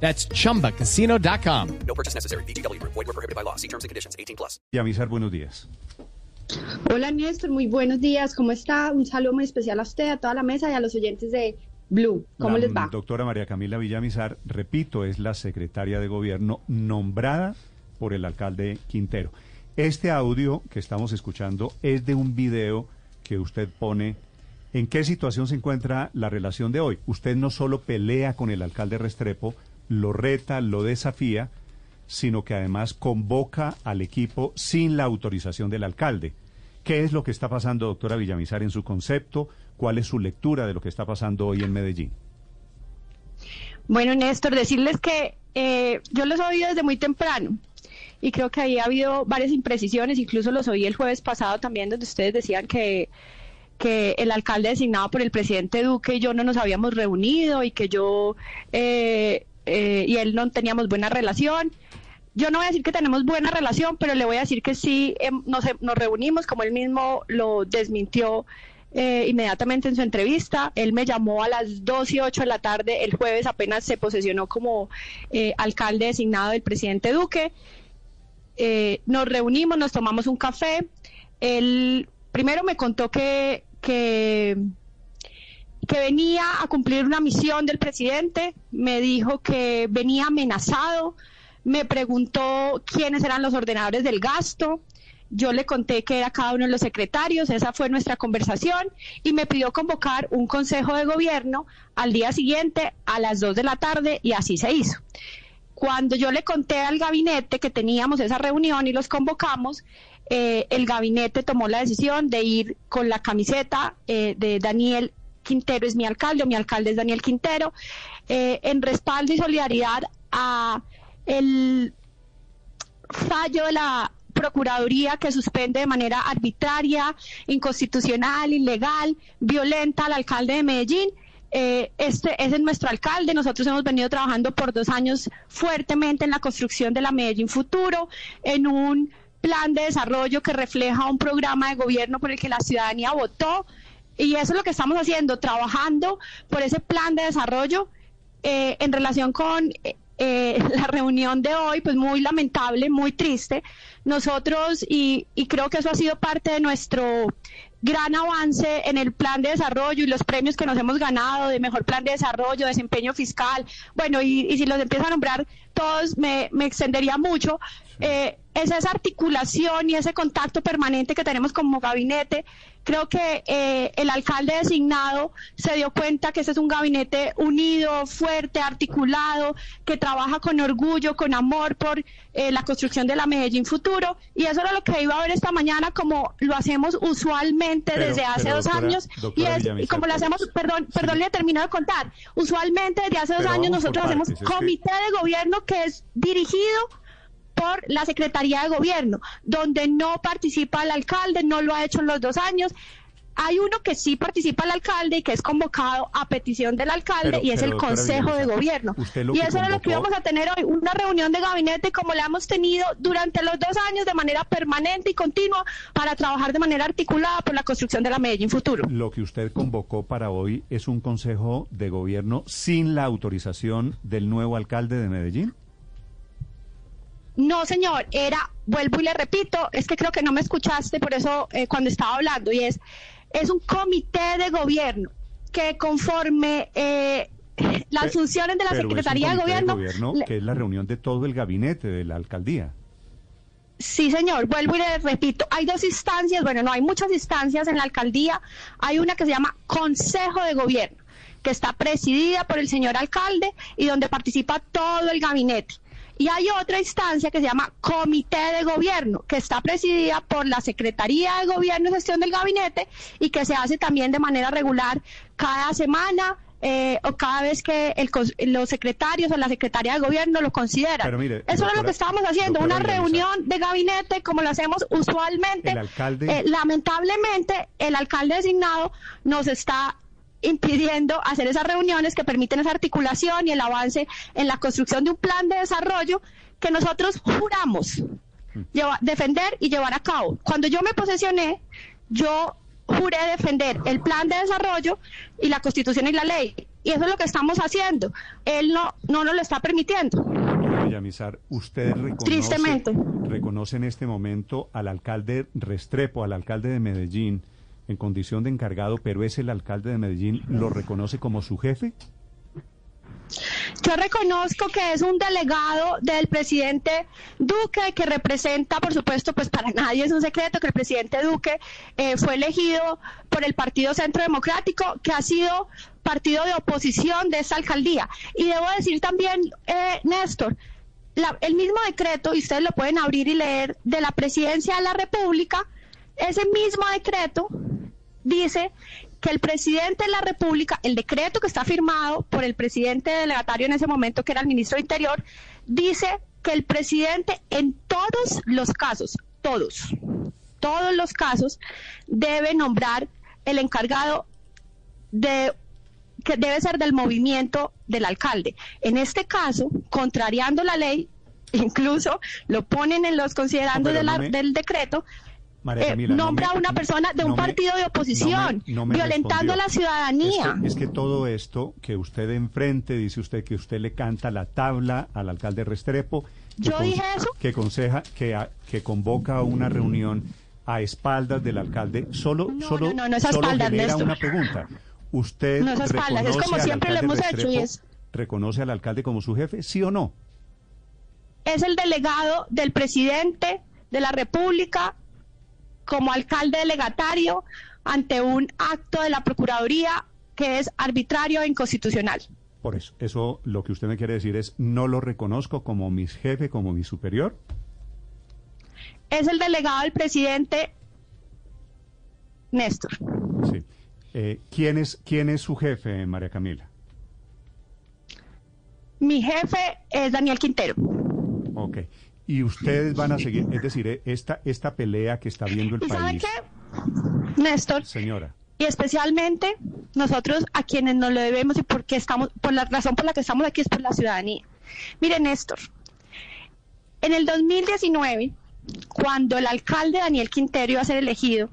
That's chumbacasino.com. No purchase necessary. BGW. Void were prohibited by law. See terms and conditions. 18 plus. Yamizar, buenos días. Hola Néstor, muy buenos días, ¿cómo está? Un saludo muy especial a usted, a toda la mesa y a los oyentes de Blue. ¿Cómo La les va? Doctora María Camila Villamizar, repito, es la secretaria de gobierno nombrada por el alcalde Quintero. Este audio que estamos escuchando es de un video que usted pone. ¿En qué situación se encuentra la relación de hoy? Usted no solo pelea con el alcalde Restrepo, lo reta, lo desafía, sino que además convoca al equipo sin la autorización del alcalde. ¿Qué es lo que está pasando, doctora Villamizar, en su concepto? ¿Cuál es su lectura de lo que está pasando hoy en Medellín? Bueno Néstor, decirles que eh, yo los oído desde muy temprano y creo que ahí ha habido varias imprecisiones, incluso los oí el jueves pasado también donde ustedes decían que que el alcalde designado por el presidente Duque y yo no nos habíamos reunido y que yo eh, eh, y él no teníamos buena relación. Yo no voy a decir que tenemos buena relación, pero le voy a decir que sí em, nos, nos reunimos, como él mismo lo desmintió eh, inmediatamente en su entrevista. Él me llamó a las 2 y 8 de la tarde el jueves, apenas se posesionó como eh, alcalde designado del presidente Duque. Nos reunimos, nos tomamos un café. Él primero me contó que, que, que venía a cumplir una misión del presidente, me dijo que venía amenazado, me preguntó quiénes eran los ordenadores del gasto, yo le conté que era cada uno de los secretarios, esa fue nuestra conversación y me pidió convocar un consejo de gobierno al día siguiente a las 2 de la tarde y así se hizo. Cuando yo le conté al gabinete que teníamos esa reunión y los convocamos, eh, el gabinete tomó la decisión de ir con la camiseta eh, de Daniel Quintero es mi alcalde, o mi alcalde es Daniel Quintero, eh, en respaldo y solidaridad a el fallo de la Procuraduría que suspende de manera arbitraria, inconstitucional, ilegal, violenta al alcalde de Medellín. Eh, este ese es nuestro alcalde. Nosotros hemos venido trabajando por dos años fuertemente en la construcción de la Medellín Futuro, en un plan de desarrollo que refleja un programa de gobierno por el que la ciudadanía votó. Y eso es lo que estamos haciendo, trabajando por ese plan de desarrollo eh, en relación con eh, la reunión de hoy, pues muy lamentable, muy triste. Nosotros, y, y creo que eso ha sido parte de nuestro gran avance en el plan de desarrollo y los premios que nos hemos ganado de mejor plan de desarrollo, desempeño fiscal, bueno, y, y si los empiezo a nombrar todos, me extendería mucho. Eh, es esa articulación y ese contacto permanente que tenemos como gabinete. Creo que eh, el alcalde designado se dio cuenta que ese es un gabinete unido, fuerte, articulado, que trabaja con orgullo, con amor por eh, la construcción de la Medellín futuro. Y eso era lo que iba a ver esta mañana, como lo hacemos usualmente Pero- desde hace dos doctora- años. Y, es- y como lo hacemos, perdón, perdón, le termino de contar. Usualmente desde hace dos Pero años nosotros hacemos que- comité de gobierno que es dirigido por la Secretaría de Gobierno, donde no participa el alcalde, no lo ha hecho en los dos años. Hay uno que sí participa el alcalde y que es convocado a petición del alcalde Pero- y es pero, el Consejo de Gobierno. Y eso era lo que íbamos a tener hoy, una reunión de gabinete como la hemos tenido durante los dos años de manera permanente y continua para trabajar de manera articulada por la construcción de la Medellín Futuro. Lo que usted convocó para hoy es un consejo de gobierno sin la autorización del nuevo alcalde de Medellín. No, señor, era, vuelvo y le repito, es que creo que no me escuchaste por eso eh, cuando estaba hablando, y es, es un comité de gobierno que conforme eh, las funciones de la Secretaría de Gobierno... gobierno le- que es la reunión de todo el gabinete de la alcaldía. Sí, señor, vuelvo y le repito, hay dos instancias, bueno, no hay muchas instancias en la alcaldía, hay una que se llama Consejo de Gobierno, que está presidida por el señor alcalde y donde participa todo el gabinete. Y hay otra instancia que se llama Comité de Gobierno, que está presidida por la Secretaría de Gobierno y Gestión del Gabinete y que se hace también de manera regular cada semana. eh, o cada vez que el los secretarios o la secretaria de gobierno lo consideran. Pero mire, Eso es lo doctora- que estábamos haciendo, doctora una reunión de gabinete como lo hacemos usualmente. El alcalde- Eh, lamentablemente, el alcalde designado nos está impidiendo hacer esas reuniones que permiten esa articulación y el avance en la construcción de un plan de desarrollo que nosotros juramos lleva- defender y llevar a cabo. Cuando yo me posesioné, yo juré defender el plan de desarrollo y la constitución y la ley. Y eso es lo que estamos haciendo. Él no, no nos lo está permitiendo. Villamizar, ¿usted reconoce, Tristemente. reconoce en este momento al alcalde Restrepo, al alcalde de Medellín, en condición de encargado, pero es el alcalde de Medellín, ¿lo reconoce como su jefe? Yo reconozco que es un delegado del presidente Duque que representa, por supuesto, pues para nadie es un secreto que el presidente Duque eh, fue elegido por el Partido Centro Democrático, que ha sido partido de oposición de esta alcaldía. Y debo decir también, eh, Néstor, la- el mismo decreto, y ustedes lo pueden abrir y leer, de la presidencia de la República, ese mismo decreto dice que el presidente de la República, el decreto que está firmado por el presidente delegatario en ese momento, que era el ministro de Interior, dice que el presidente en todos los casos, todos, todos los casos, debe nombrar el encargado de que debe ser del movimiento del alcalde. En este caso, contrariando la ley, incluso lo ponen en los considerandos de la- del decreto, María eh, no nombra me- a una persona de un no me- partido de oposición, no me- no violentando respondió. a la ciudadanía. Es que, es que todo esto que usted enfrente, dice usted que usted le canta la tabla al alcalde Restrepo. que ¿Yo dije eso? Que, conseja, que, a- que convoca una reunión a espaldas del alcalde. Solo, No, solo, no, no, no es solo espaldas, genera Néstor. una pregunta. ¿Usted No es es como siempre lo hemos hecho y es- ¿Reconoce al alcalde como su jefe? ¿Sí o no? es el delegado del presidente de la República como alcalde delegatario ante un acto de la Procuraduría que es arbitrario e inconstitucional. Por eso, eso lo que usted me quiere decir es, no lo reconozco como mi jefe, como mi superior. Es el delegado del presidente Néstor. Sí. Eh, ¿quién, es, ¿Quién es su jefe, María Camila? Mi jefe es Daniel Quintero. Ok. Y ustedes van a seguir, es decir, eh, esta, esta pelea que está viendo el ¿Y sabe país. qué? Néstor, Señora, y especialmente nosotros a quienes nos lo debemos y por qué estamos, por la razón por la que estamos aquí es por la ciudadanía. Mire, Néstor, en el 2019, cuando el alcalde Daniel Quintero iba a ser elegido,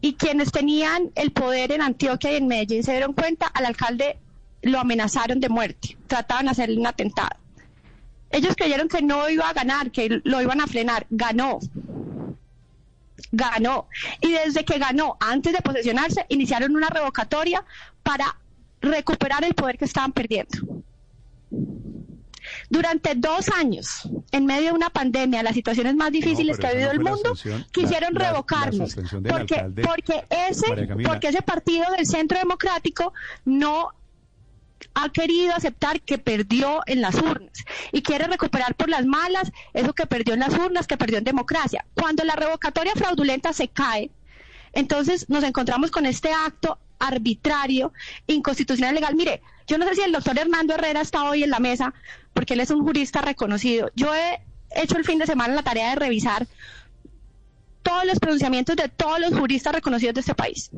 y quienes tenían el poder en Antioquia y en Medellín se dieron cuenta, al alcalde lo amenazaron de muerte, trataban de hacerle un atentado. Ellos creyeron que no iba a ganar, que lo iban a frenar, ganó ganó. Y desde que ganó, antes de posesionarse, iniciaron una revocatoria para recuperar el poder que estaban perdiendo. Durante dos años, en medio de una pandemia, las situaciones más difíciles que ha vivido no el mundo, quisieron la- la- la revocarnos. porque, alcalde, porque, ese, porque ese partido del Centro Democrático no ha querido aceptar que perdió en las urnas y quiere recuperar por las malas eso que perdió en las urnas, que perdió en democracia. Cuando la revocatoria fraudulenta se cae, entonces nos encontramos con este acto arbitrario, inconstitucional, legal. Mire, yo no sé si el doctor Hernando Herrera está hoy en la mesa, porque él es un jurista reconocido. Yo he hecho el fin de semana la tarea de revisar todos los pronunciamientos de todos los juristas reconocidos de este país.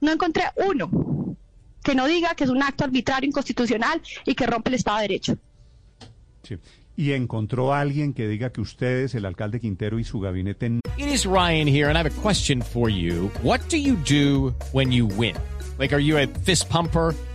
No encontré uno que no diga que es un acto arbitrario, inconstitucional y que rompe el Estado de Derecho. sí. ¿Y encontró a alguien que diga que ustedes, el alcalde Quintero y su gabinete, It is Ryan here, and I have a question for you. What do you do when you win? Like, are you a fist pumper?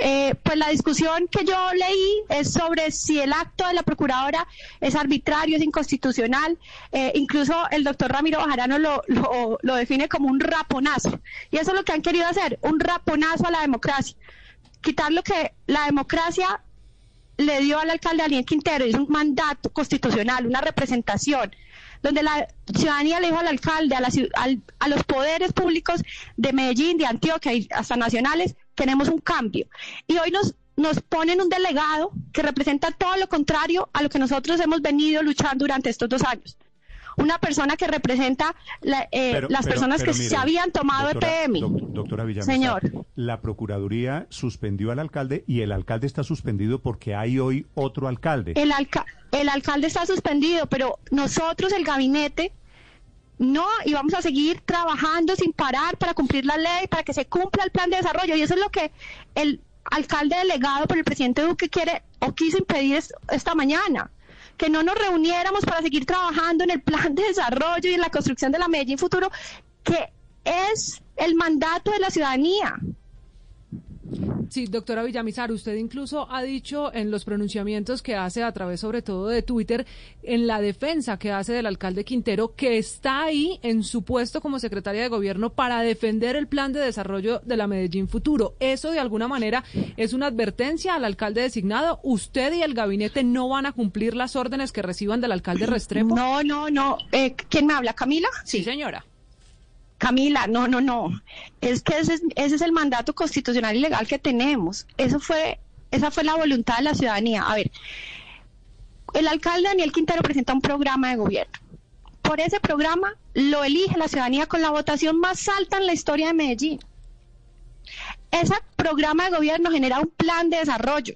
Eh, pues la discusión que yo leí es sobre si el acto de la procuradora es arbitrario, es inconstitucional. Eh, incluso el doctor Ramiro Bajarano lo, lo, define como un raponazo. Y eso es lo que han querido hacer, un raponazo a la democracia. Quitar lo que la democracia le dio al alcalde Daniel Quintero, es un mandato constitucional, una representación, donde la ciudadanía le dijo al alcalde, a, la a los poderes públicos de Medellín, de Antioquia y hasta nacionales, queremos un cambio. Y hoy nos, nos ponen un delegado que representa todo lo contrario a lo que nosotros hemos venido luchando durante estos dos años. Una persona que representa la- eh, Pero- las pero- personas pero que mire, se habían tomado doctora- EPM. doc- doctora Villamizar, Señor. la Procuraduría suspendió al alcalde y el alcalde está suspendido porque hay hoy otro alcalde. El, alca- el alcalde está suspendido, pero nosotros, el gabinete, no, y vamos a seguir trabajando sin parar para cumplir la ley, para que se cumpla el plan de desarrollo. Y eso es lo que el alcalde delegado por el presidente Duque quiere o quiso impedir es- esta mañana. Que no nos reuniéramos para seguir trabajando en el plan de desarrollo y en la construcción de la Medellín Futuro, que es el mandato de la ciudadanía. Sí, doctora Villamizar, usted incluso ha dicho en los pronunciamientos que hace a través sobre todo de Twitter, en la defensa que hace del alcalde Quintero, que está ahí en su puesto como secretaria de gobierno para defender el plan de desarrollo de la Medellín Futuro. Eso de alguna manera es una advertencia al alcalde designado. Usted y el gabinete no van a cumplir las órdenes que reciban del alcalde Restrepo. No, no, no. Eh, ¿Quién me habla? ¿Camila? Sí, señora. Camila, no, no, no. Es que ese es, ese es el mandato constitucional y legal que tenemos. Eso fue, esa fue la voluntad de la ciudadanía. A ver, el alcalde Daniel Quintero presenta un programa de gobierno. Por ese programa lo elige la ciudadanía con la votación más alta en la historia de Medellín. Ese programa de gobierno genera un plan de desarrollo.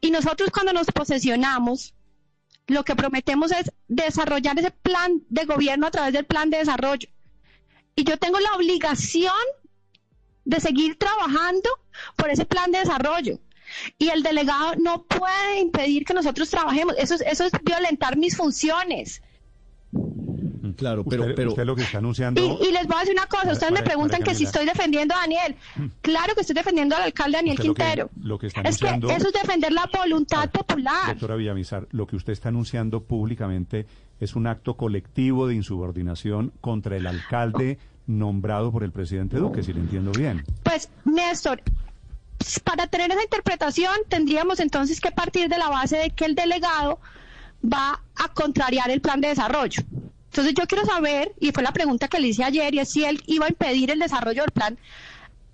Y nosotros cuando nos posesionamos, lo que prometemos es desarrollar ese plan de gobierno a través del plan de desarrollo y yo tengo la obligación de seguir trabajando por ese plan de desarrollo. Y el delegado no puede impedir que nosotros trabajemos. Eso es, eso es violentar mis funciones. Claro, pero, usted, pero usted lo que está anunciando... Y, y les voy a decir una cosa. Para- Ustedes me preguntan para que si estoy defendiendo a Daniel. Claro que estoy defendiendo al alcalde Daniel Usted lo que- Quintero. lo que está es que anunciando- eso es defender la voluntad popular. Doctora Villamizar, lo que usted está anunciando públicamente es un acto colectivo de insubordinación contra el alcalde nombrado por el presidente Duque, si le entiendo bien. Pues, Néstor, para tener esa interpretación tendríamos entonces que partir de la base de que el delegado va a contrariar el plan de desarrollo. Entonces yo quiero saber, y fue la pregunta que le hice ayer, y es si él iba a impedir el desarrollo del plan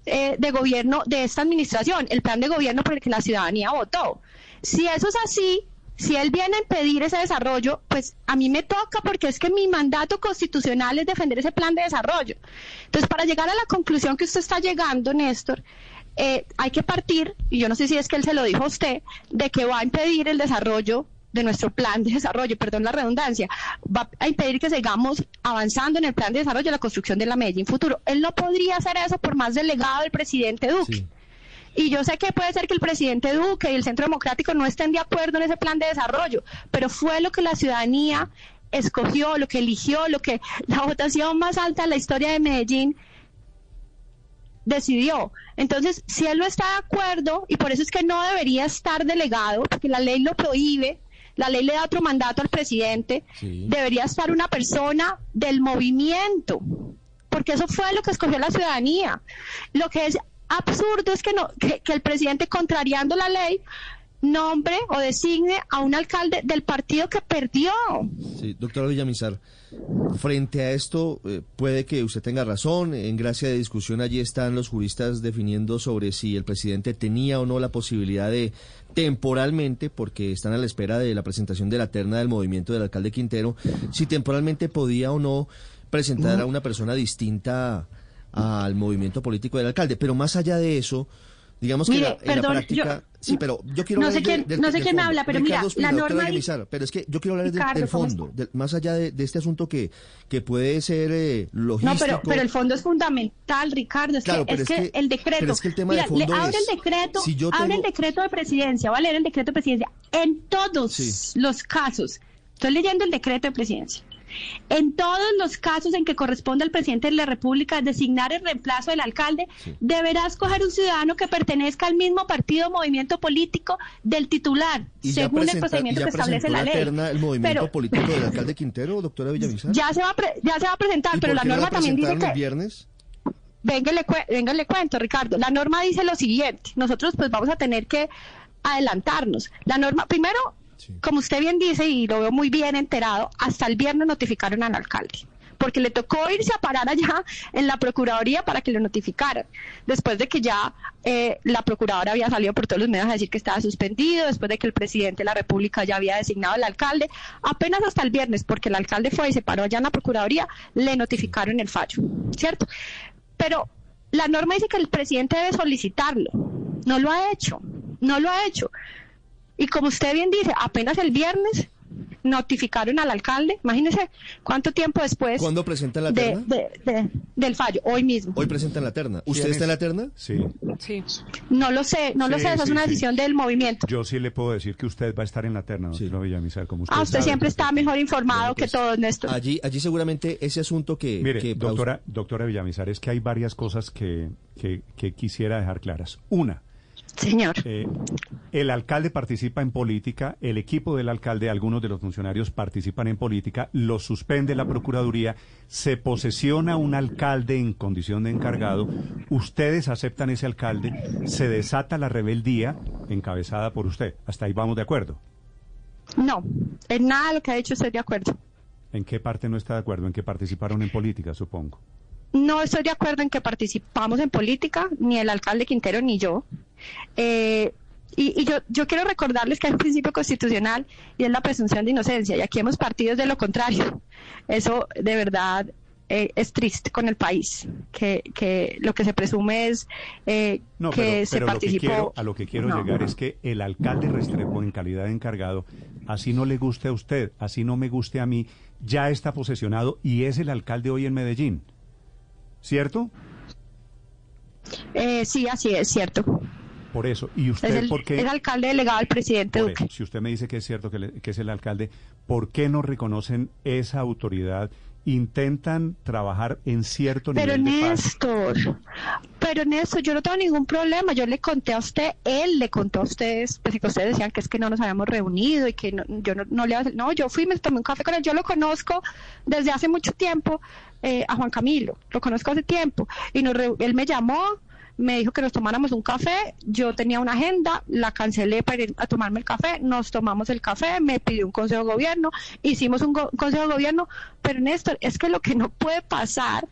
eh, de gobierno de esta administración, el plan de gobierno por el que la ciudadanía votó. Si eso es así, si él viene a impedir ese desarrollo, pues a mí me toca porque es que mi mandato constitucional es defender ese plan de desarrollo. Entonces, para llegar a la conclusión que usted está llegando, Néstor, eh, hay que partir, y yo no sé si es que él se lo dijo a usted, de que va a impedir el desarrollo de nuestro plan de desarrollo, perdón la redundancia, va a impedir que sigamos avanzando en el plan de desarrollo de la construcción de la Medellín Futuro. Él no podría hacer eso por más delegado del presidente Duque. Sí. Y yo sé que puede ser que el presidente Duque y el Centro Democrático no estén de acuerdo en ese plan de desarrollo, pero fue lo que la ciudadanía escogió, lo que eligió, lo que la votación más alta en la historia de Medellín decidió. Entonces, si él no está de acuerdo, y por eso es que no debería estar delegado, porque la ley lo prohíbe, la ley le da otro mandato al presidente, Sí. debería estar una persona del movimiento, porque eso fue lo que escogió la ciudadanía. Lo que es absurdo es que, no, que, que el presidente, contrariando la ley, nombre o designe a un alcalde del partido que perdió. Sí, doctora Villamizar, frente a esto, eh, puede que usted tenga razón. En gracia de discusión, allí están los juristas definiendo sobre si el presidente tenía o no la posibilidad de temporalmente, porque están a la espera de la presentación de la terna del movimiento del alcalde Quintero, si temporalmente podía o no presentar a una persona distinta al movimiento político del alcalde. Pero más allá de eso, digamos que Mire, la- en la práctica... yo- sí, pero yo quiero no sé de- quién- del- no sé quién habla, pero mira, la norma pero es que yo quiero hablar del- Ricardo, del ¿cómo fondo, del- más allá de, de este asunto que, que puede ser eh, logístico. No, pero, pero el fondo es fundamental, Ricardo. Es Claro, que, pero es que, que- el decreto. pero es que el tema de Mira, le fondo abre es, el decreto, si yo abre el decreto de presidencia, va a leer el decreto de presidencia. En todos Sí. los casos, estoy leyendo el decreto de presidencia. En todos los casos en que corresponde al presidente de la República designar el reemplazo del alcalde, deberá escoger un ciudadano que pertenezca al mismo partido o movimiento político del titular, según el procedimiento que establece la ley. el movimiento Pero político del alcalde Quintero, doctora Villamizar. ya se va a, pre- ya se va a presentar, ¿Y pero la norma también dice que viernes? Venga, le, cue- venga, le cuento, Ricardo. La norma dice lo siguiente. Nosotros pues vamos a tener que adelantarnos. La norma, primero, como usted bien dice y lo veo muy bien enterado, hasta el viernes notificaron al alcalde porque le tocó irse a parar allá en la Procuraduría para que lo notificaran, después de que ya eh, la Procuradora había salido por todos los medios a decir que estaba suspendido, después de que el presidente de la República ya había designado al alcalde, apenas hasta el viernes, porque el alcalde fue y se paró allá en la Procuraduría, le notificaron el fallo, ¿cierto? Pero la norma dice que el presidente debe solicitarlo, no lo ha hecho, no lo ha hecho. Y como usted bien dice, apenas el viernes notificaron al alcalde, imagínese cuánto tiempo después ¿Cuándo presentan la de- terna? de- de- del fallo, hoy mismo. Hoy presentan la terna. ¿Usted ¿Quién está en la terna? Sí. Sí. No lo sé, no lo Sí, sé, esa sí, es una sí. decisión del movimiento. Yo sí le puedo decir que usted va a estar en la terna, Sí. doctor Villamizar, como usted Ah, usted sabe siempre está mejor informado Bueno, que todos, Néstor. Allí, allí seguramente ese asunto que... Mire, que- doctora, doctora Villamizar, es que hay varias cosas que, que, que quisiera dejar claras. Una, Señor. eh, el alcalde participa en política, el equipo del alcalde, algunos de los funcionarios participan en política, lo suspende la Procuraduría, se posesiona un alcalde en condición de encargado, ustedes aceptan ese alcalde, se desata la rebeldía encabezada por usted. Hasta ahí vamos de acuerdo. No, en nada de lo que ha dicho estoy de acuerdo. ¿En qué parte no está de acuerdo? ¿En que participaron en política, supongo? No estoy de acuerdo en que participamos en política, ni el alcalde Quintero ni yo. Eh, y y yo, yo quiero recordarles que hay un principio constitucional y es la presunción de inocencia. Y aquí hemos partido de lo contrario. Eso de verdad eh, es triste con el país, que, que lo que se presume es eh, No, que pero, se pero lo que participó. quiero, a lo que quiero No. llegar es que el alcalde Restrepo, en calidad de encargado, así no le guste a usted, así no me guste a mí, ya está posesionado y es el alcalde hoy en Medellín. ¿Cierto? Eh, sí, así es, cierto. Por eso. ¿Y Es usted el, por qué? es alcalde delegado del presidente Duque. eso, si usted me dice que es cierto que, le- que es el alcalde, ¿por qué no reconocen esa autoridad? Intentan trabajar en cierto Pero nivel de paz. Néstor, pero Néstor, yo no tengo ningún problema. Yo le conté a usted, él le contó a ustedes, pues que ustedes decían que es que no nos habíamos reunido y que no, yo no, no le No, yo fui, me tomé un café con él. Yo lo conozco desde hace mucho tiempo eh, a Juan Camilo. Lo conozco hace tiempo. Y nos él me llamó, me dijo que nos tomáramos un café. Yo tenía una agenda, la cancelé para ir a tomarme el café. Nos tomamos el café, me pidió un consejo de gobierno, hicimos un consejo de gobierno. Pero Néstor, es que lo que no puede pasar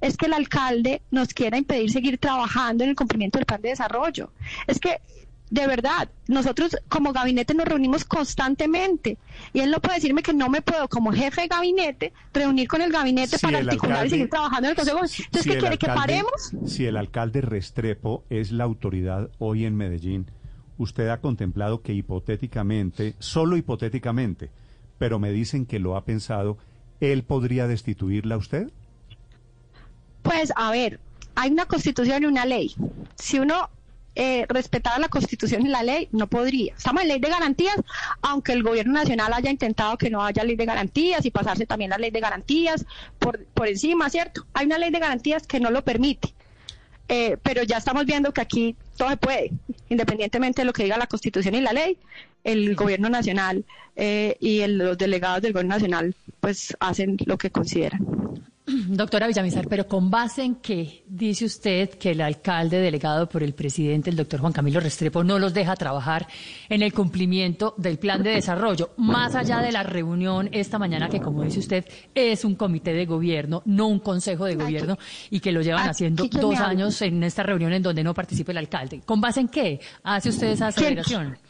es que el alcalde nos quiera impedir seguir trabajando en el cumplimiento del plan de desarrollo. Es que, de verdad, nosotros como gabinete nos reunimos constantemente y él no puede decirme que no me puedo, como jefe de gabinete, reunir con el gabinete Si para el articular alcalde- y seguir trabajando en el Consejo. Entonces, si ¿qué el quiere? ¿Que paremos? Si el alcalde Restrepo es la autoridad hoy en Medellín, usted ha contemplado que hipotéticamente, solo hipotéticamente, pero me dicen que lo ha pensado, ¿él podría destituirla a usted? Pues, a ver, hay una constitución y una ley. Si uno eh, la constitución y la ley, no podría. Estamos en ley de garantías, aunque el gobierno nacional haya intentado que no haya ley de garantías y pasarse también la ley de garantías por, por encima, ¿cierto? Hay una ley de garantías que no lo permite. Eh, pero ya estamos viendo que aquí todo se puede, independientemente de lo que diga la Constitución y la ley, el gobierno nacional eh, y los delegados del gobierno nacional pues hacen lo que consideran. Doctora Villamizar, pero con base en qué dice usted que el alcalde delegado por el presidente, el doctor Juan Camilo Restrepo, no los deja trabajar en el cumplimiento del plan de desarrollo, más allá de la reunión esta mañana que, como dice usted, es un comité de gobierno, no un consejo de gobierno, y que lo llevan aquí haciendo dos años en esta reunión en donde no participa el alcalde. ¿Con base en qué hace usted esa aceleración? ¿Quién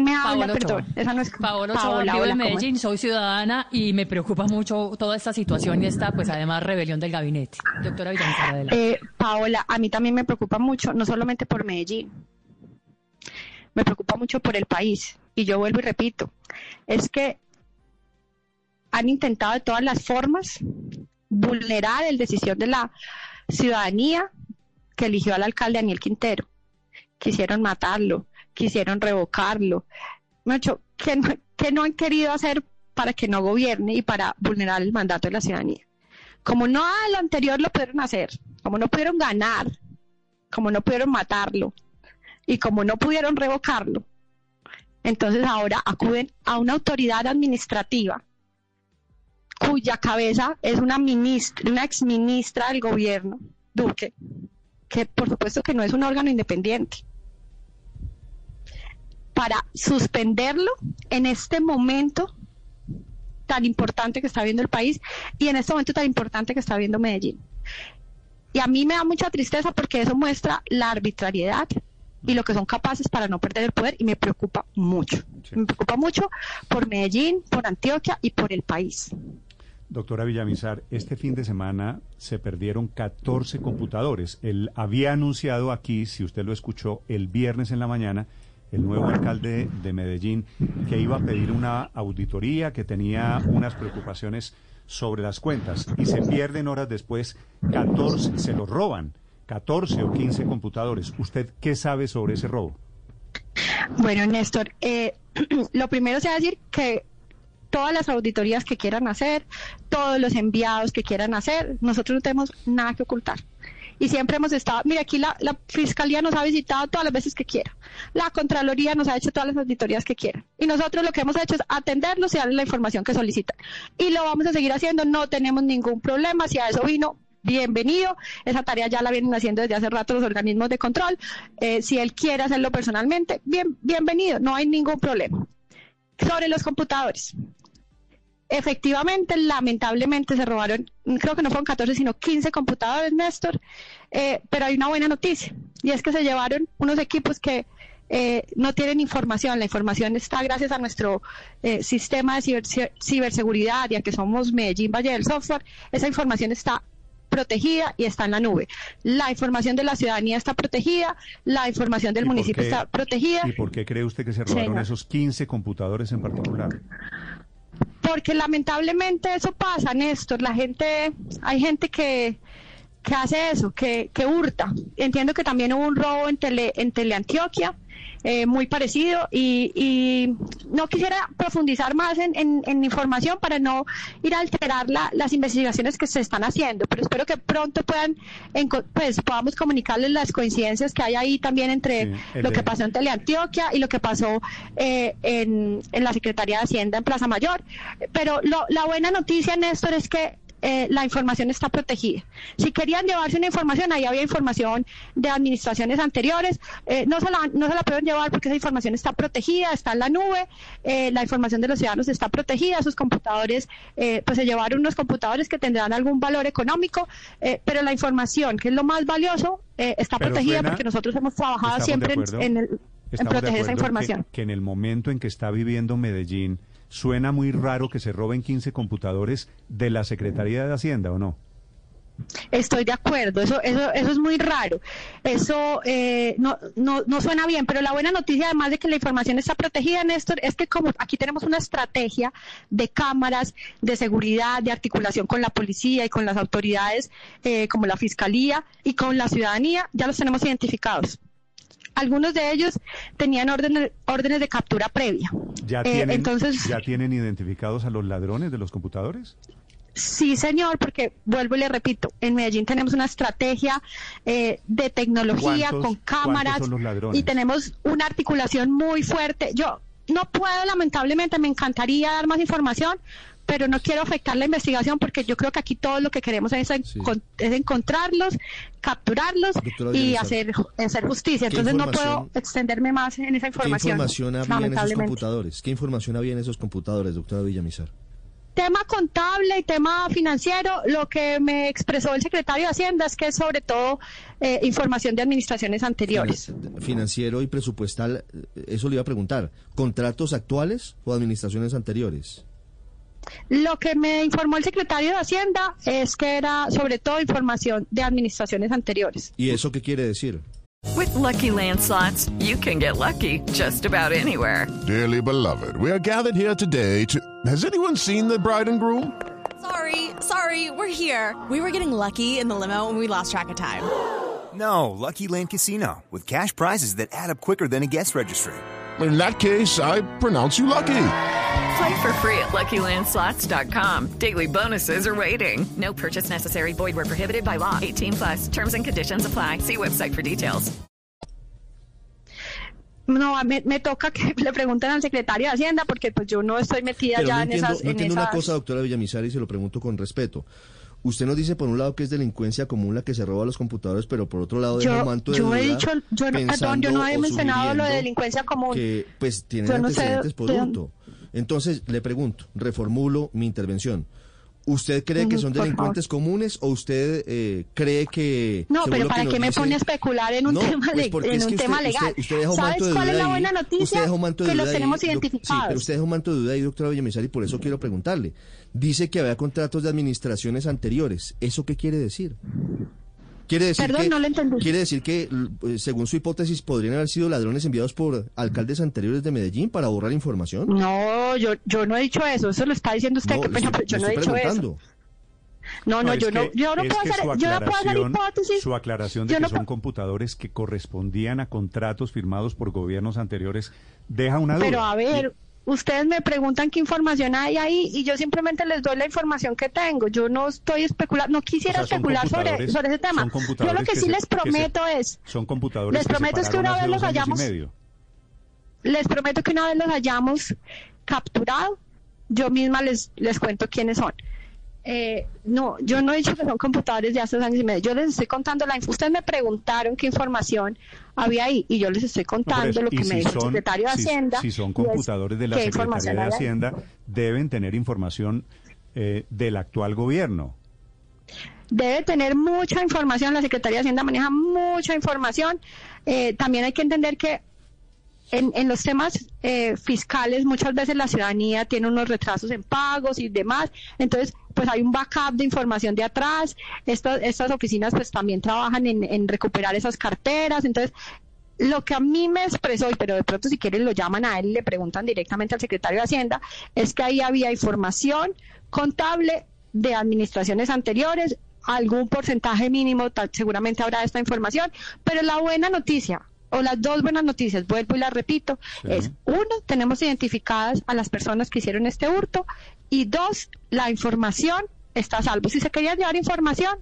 me habla? Perdón, esa no es Paola Ochoa, Paola, vivo hola, en ¿cómo Medellín, soy ciudadana y me preocupa mucho toda esta situación y esta, pues además, rebelión del gabinete. Doctora Villamizar, adelante. Eh, Paola, a mí también me preocupa mucho, no solamente por Medellín, me preocupa mucho por el país. Y yo vuelvo y repito, es que han intentado de todas las formas vulnerar el decisión de la ciudadanía que eligió al alcalde Daniel Quintero. Quisieron matarlo, quisieron revocarlo. ¿qué no, han querido hacer para que no gobierne y para vulnerar el mandato de la ciudadanía? Como no a lo anterior lo pudieron hacer, como no pudieron ganar, como no pudieron matarlo y como no pudieron revocarlo, entonces ahora acuden a una autoridad administrativa cuya cabeza es una ministra, una exministra del gobierno, Duque, que por supuesto que no es un órgano independiente. Para suspenderlo en este momento tan importante que está viendo el país y en este momento tan importante que está viendo Medellín. Y a mí me da mucha tristeza porque eso muestra la arbitrariedad y lo que son capaces para no perder el poder y me preocupa mucho. Sí. Me preocupa mucho por Medellín, por Antioquia y por el país. Doctora Villamizar, este fin de semana se perdieron 14 computadores. Él había anunciado aquí, si usted lo escuchó, el viernes en la mañana, el nuevo alcalde de Medellín, que iba a pedir una auditoría, que tenía unas preocupaciones sobre las cuentas y se pierden horas después 14, se los roban, 14 o 15 computadores. ¿Usted qué sabe sobre ese robo? Bueno, Néstor, eh, lo primero se va a decir que todas las auditorías que quieran hacer, todos los enviados que quieran hacer, nosotros no tenemos nada que ocultar. Y siempre hemos estado, mira, aquí la, Fiscalía nos ha visitado todas las veces que quiera. La Contraloría nos ha hecho todas las auditorías que quiera. Y nosotros lo que hemos hecho es atenderlos y darles la información que solicitan. Y lo vamos a seguir haciendo, no tenemos ningún problema. Si a eso vino, bienvenido. Esa tarea ya la vienen haciendo desde hace rato los organismos de control. Eh, si él quiere hacerlo personalmente, bien, bienvenido, no hay ningún problema. Sobre los computadores. Efectivamente, lamentablemente se robaron, creo que no fueron 14, sino 15 computadores, Néstor, eh, pero hay una buena noticia, y es que se llevaron unos equipos que eh, no tienen información, la información está gracias a nuestro eh, sistema de ciber- ciber- ciberseguridad, ya que somos Medellín Valle del Software, esa información está protegida y está en la nube. La información de la ciudadanía está protegida, la información del ¿Y por municipio qué- está protegida. ¿Y por qué cree usted que se robaron Señor. esos 15 computadores en particular? Porque lamentablemente eso pasa, Néstor. La gente, hay gente que, que hace eso, que, que hurta. Entiendo que también hubo un robo en, tele, en Teleantioquia, eh, muy parecido, y, y no quisiera profundizar más en, en- en información para no ir a alterar la- las investigaciones que se están haciendo, pero espero que pronto puedan, pues podamos comunicarles las coincidencias que hay ahí también entre Sí, el lo que pasó en Teleantioquia y lo que pasó eh, en, en la Secretaría de Hacienda en Plaza Mayor. Pero lo- la buena noticia, Néstor, es que eh, la información está protegida. Si querían llevarse una información, ahí había información de administraciones anteriores, eh, no, se la, no se la pueden llevar porque esa información está protegida, está en la nube, eh, la información de los ciudadanos está protegida, sus computadores, eh, pues se llevaron unos computadores que tendrán algún valor económico, eh, pero la información, que es lo más valioso, eh, está Pero protegida suena- porque nosotros hemos trabajado siempre en, el- en proteger esa que- información. Que, en el momento en que está viviendo Medellín, suena muy raro que se roben 15 computadores de la Secretaría de Hacienda, ¿o no? Estoy de acuerdo, eso, eso, eso es muy raro. Eso eh, no, no, no suena bien, pero la buena noticia, además de que la información está protegida, Néstor, es que como aquí tenemos una estrategia de cámaras, de seguridad, de articulación con la policía y con las autoridades eh, como la fiscalía y con la ciudadanía, ya los tenemos identificados. Algunos de ellos tenían órdenes, órdenes de captura previa. ¿Ya, Eh, tienen, entonces, ¿Ya tienen identificados a los ladrones de los computadores? Sí, señor, porque vuelvo y le repito, en Medellín tenemos una estrategia eh, de tecnología ¿Cuántos- con cámaras y tenemos una articulación muy fuerte. Yo no puedo, lamentablemente, me encantaría dar más información, pero no quiero afectar la investigación porque yo creo que aquí todo lo que queremos es, encon- es encontrarlos, capturarlos y hacer, hacer justicia. ¿Qué Entonces no información- puedo extenderme más en esa ¿Qué información. información había en esos computadores? ¿Qué información había en esos computadores, doctora Villamizar? Tema contable y tema financiero, lo que me expresó el secretario de Hacienda es que es sobre todo eh, información de administraciones anteriores. Financiero y presupuestal, eh, eso le iba a preguntar. ¿Contratos actuales o administraciones anteriores? Lo que me informó el secretario de Hacienda es que era sobre todo información de administraciones anteriores. ¿Y eso qué quiere decir? With Lucky Land slots, you can get lucky just about anywhere. Dearly beloved, we are gathered here today to. Has anyone seen the bride and groom? Sorry, sorry, we're here. We were getting lucky in the limo and we lost track of time. No, Lucky Land Casino, with cash prizes that add up quicker than a guest registry. In that case, I pronounce you lucky. Play for free at LuckyLandSlots.com. Daily bonuses are waiting. No purchase necessary. Void were prohibited by law. 18 plus. Terms and conditions apply. See website for details. No, me, me toca que le pregunten al secretario de Hacienda porque pues yo no estoy metida Pero ya no en entiendo, esas... no en entiendo una esas- cosa, doctora Villamizar, y se lo pregunto con respeto. Usted nos dice por un lado que es delincuencia común la que se roba los computadores, pero por otro lado deja un Yo, manto de yo he duda dicho, yo no, perdón, yo no he mencionado lo de delincuencia común. Que pues tienen Yo no sé antecedentes por hurto. Entonces, le pregunto, reformulo mi intervención. ¿Usted cree que son delincuentes comunes o usted eh, cree que... No, pero ¿para qué me dice- pone a especular en un No, tema, pues en es un usted- tema usted- legal? usted ¿Sabes cuál es la ahí, buena Usted noticia? deja un manto de que los ahí, tenemos Sí, identificados. pero usted deja un manto de duda ahí, doctora Villamizar, y por eso quiero preguntarle. Dice que había contratos de administraciones anteriores. ¿Eso qué quiere decir? Quiere decir Perdón, que, no lo entendí. Quiere decir que, eh, según su hipótesis, podrían haber sido ladrones enviados por alcaldes anteriores de Medellín para borrar información. No, yo, yo no he dicho eso, eso lo está diciendo usted, No, pena, estoy- pero yo no he dicho eso. No, no, yo no, que- yo no puedo que hacer, su yo no puedo hacer aclaración- hipótesis. Su aclaración de Yo que no son pu- computadores que correspondían a contratos firmados por gobiernos anteriores deja una duda. Pero a ver, ustedes me preguntan qué información hay ahí y yo simplemente les doy la información que tengo. Yo no estoy especulando, no quisiera O sea, son especular sobre, sobre ese tema. Yo lo que, que sí se- les se- prometo es, Son computadores Les que prometo es que una vez los les prometo que una vez los hayamos capturado, yo misma les, les cuento quiénes son. Eh, no, yo no he dicho que son computadores de hace dos años y medio. Yo les estoy contando la info. Ustedes me preguntaron qué información había ahí y yo les estoy contando lo que si me dijo el secretario de Hacienda. Si son y es computadores de la Secretaría información de. Hacienda, deben tener información eh, del actual gobierno. debe tener mucha información, la Secretaría de Hacienda maneja mucha información. Eh, también hay que entender que en, en los temas eh, fiscales muchas veces la ciudadanía tiene unos retrasos en pagos y demás, entonces pues hay un backup de información de atrás, estas, estas oficinas pues también trabajan en, recuperar esas carteras, entonces lo que a mí me expresó, y pero de pronto si quieren lo llaman a él y le preguntan directamente al secretario de Hacienda, es que ahí había información contable de administraciones anteriores, algún porcentaje mínimo, seguramente habrá esta información, pero la buena noticia, o las dos buenas noticias, vuelvo y las repito, Sí. es uno, tenemos identificadas a las personas que hicieron este hurto, y dos, la información está a salvo. Si se quería llevar información,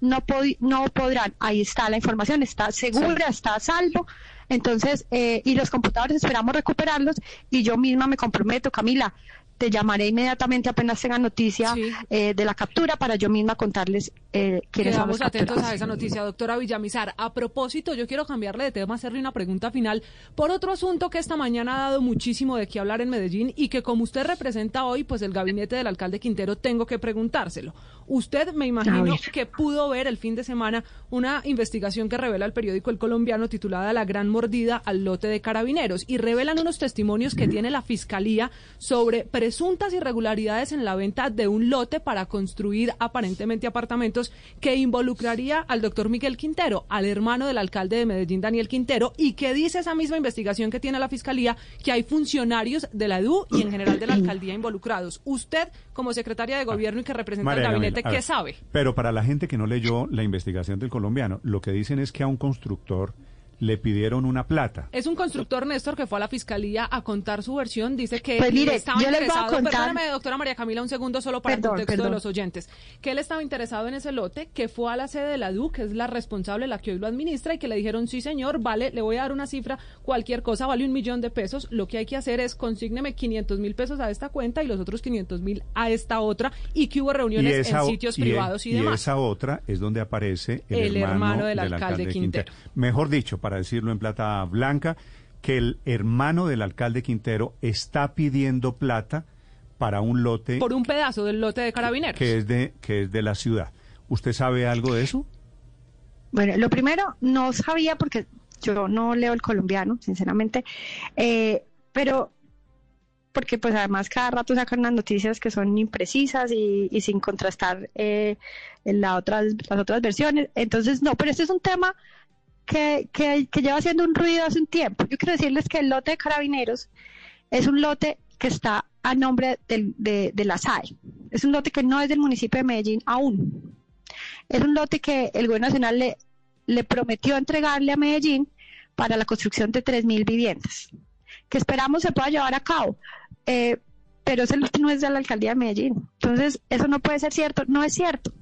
no, podi- no podrán. Ahí está la información, está segura, está a salvo. Entonces, eh, y los computadores esperamos recuperarlos y yo misma me comprometo, Camila, te llamaré inmediatamente apenas tenga noticia Sí. eh, de la captura para yo misma contarles eh, quiénes son los Quedamos atentos capturados. a esa noticia, doctora Villamizar. A propósito, yo quiero cambiarle de tema, hacerle una pregunta final por otro asunto que esta mañana ha dado muchísimo de qué hablar en Medellín y que como usted representa hoy, pues el gabinete del alcalde Quintero, tengo que preguntárselo. Usted me imagino que pudo ver el fin de semana una investigación que revela el periódico El Colombiano titulada La gran mordida al lote de carabineros y revelan unos testimonios que tiene la fiscalía sobre presuntas irregularidades en la venta de un lote para construir aparentemente apartamentos que involucraría al doctor Miguel Quintero, al hermano del alcalde de Medellín, Daniel Quintero, y que dice esa misma investigación que tiene la fiscalía que hay funcionarios de la EDU y en general de la alcaldía involucrados. Usted, como secretaria de gobierno y que representa María el gabinete, Camila, ¿qué ver, sabe? Pero para la gente que no leyó la investigación del colombiano, lo que dicen es que a un constructor le pidieron una plata. Es un constructor, Néstor, que fue a la fiscalía a contar su versión. Dice que Pues mire, estaba yo les voy a interesado. contar- Perdóname, doctora María Camila, un segundo solo para Perdón, el contexto de los oyentes. Que él estaba interesado en ese lote, que fue a la sede de la DU, que es la responsable, la que hoy lo administra, y que le dijeron, sí, señor, vale, le voy a dar una cifra, cualquier cosa vale un millón de pesos. Lo que hay que hacer es consígneme 500 mil pesos a esta cuenta y los otros 500 mil a esta otra, y que hubo reuniones en sitios y- privados y, y demás. esa otra es donde aparece el, El hermano del alcalde Quintero. Mejor dicho, para decirlo en plata blanca, que el hermano del alcalde Quintero está pidiendo plata para un lote Por un pedazo del lote de carabineros. que es de que es de la ciudad. ¿Usted sabe algo de eso? Bueno, lo primero, no sabía porque yo no leo el colombiano, sinceramente, eh, pero porque pues además cada rato sacan unas noticias que son imprecisas y, y sin contrastar eh, en la otras, las otras versiones. Entonces, no, pero este es un tema que, que, lleva haciendo un ruido hace un tiempo. Yo quiero decirles que el lote de carabineros es un lote que está a nombre del- de, de la SAE. Es un lote que no es del municipio de Medellín aún. Es un lote que el gobierno nacional le, le prometió entregarle a Medellín para la construcción de 3.000 viviendas, que esperamos se pueda llevar a cabo. Eh, pero ese lote no es de la alcaldía de Medellín. Entonces, eso no puede ser cierto. No es cierto,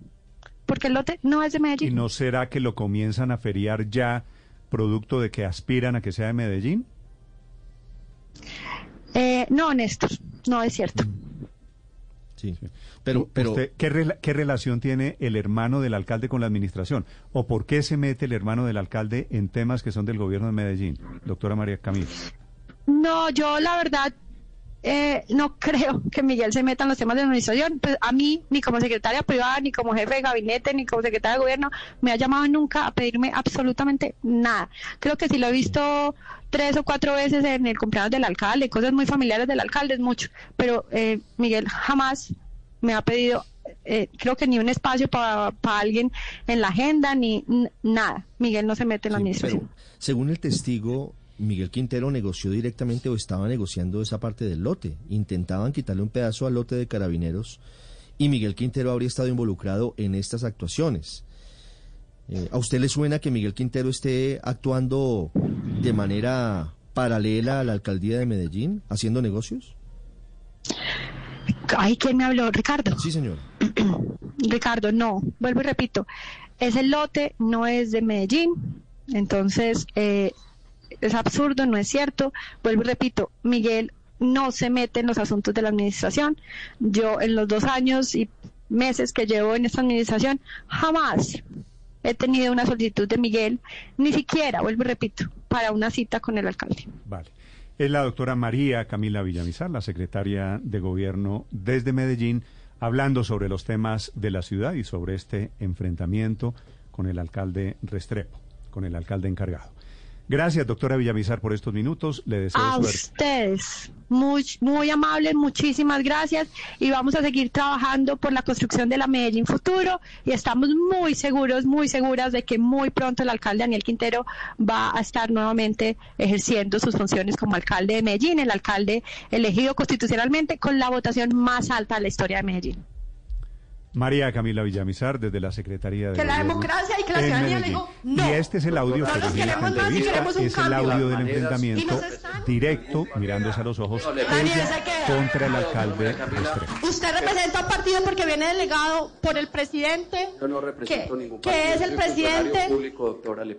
porque el lote no es de ¿Y Medellín. no será que lo comienzan a feriar ya producto de que aspiran a que sea de Medellín? Eh, no, Néstor, no es cierto. Sí. Pero, pero ¿Usted, ¿qué, rela- ¿Qué relación tiene el hermano del alcalde con la administración? ¿O por qué se mete el hermano del alcalde en temas que son del gobierno de Medellín? Doctora María Camilo. No, yo la verdad eh, no creo que Miguel se meta en los temas de administración. Pues a mí, ni como secretaria privada, ni como jefe de gabinete, ni como secretaria de gobierno, me ha llamado nunca a pedirme absolutamente nada. Creo que si lo he visto tres o cuatro veces en el cumpleaños del alcalde, cosas muy familiares del alcalde, es mucho. Pero eh, Miguel jamás me ha pedido, eh, creo que ni un espacio para alguien en la agenda, ni nada. Miguel no se mete en la Sí, administración. según el testigo, Miguel Quintero negoció directamente o estaba negociando esa parte del lote. Intentaban quitarle un pedazo al lote de carabineros y Miguel Quintero habría estado involucrado en estas actuaciones. Eh, ¿A usted le suena que Miguel Quintero esté actuando de manera paralela a la alcaldía de Medellín, haciendo negocios? Ay, ¿quién me habló? Ricardo. Sí, señor. Ricardo, no, vuelvo y repito, ese lote no es de Medellín, entonces eh, es absurdo, no es cierto. Vuelvo y repito, Miguel no se mete en los asuntos de la administración. Yo en los dos años y meses que llevo en esta administración, jamás he tenido una solicitud de Miguel, ni siquiera, vuelvo y repito, para una cita con el alcalde. Vale. Es la doctora María Camila Villamizar, la secretaria de Gobierno desde Medellín, hablando sobre los temas de la ciudad y sobre este enfrentamiento con el alcalde Restrepo, con el alcalde encargado. Gracias, doctora Villamizar, por estos minutos. Le deseo A suerte. ustedes, muy, muy amables, muchísimas gracias y vamos a seguir trabajando por la construcción de la Medellín Futuro y estamos muy seguros, muy seguras de que muy pronto el alcalde Daniel Quintero va a estar nuevamente ejerciendo sus funciones como alcalde de Medellín, el alcalde elegido constitucionalmente con la votación más alta de la historia de Medellín. María Camila Villamizar, desde la Secretaría de Que la democracia y que la ciudadanía le dijo, no. Y este es el audio No que nos queremos más y entrevista, queremos un es el audio del enfrentamiento directo, mirándose a los ojos, contra el alcalde Restrepo. Usted representa un partido porque viene delegado por el presidente. Yo no represento ¿Qué? ningún ¿Qué partido. es el presidente? público, doctora Le-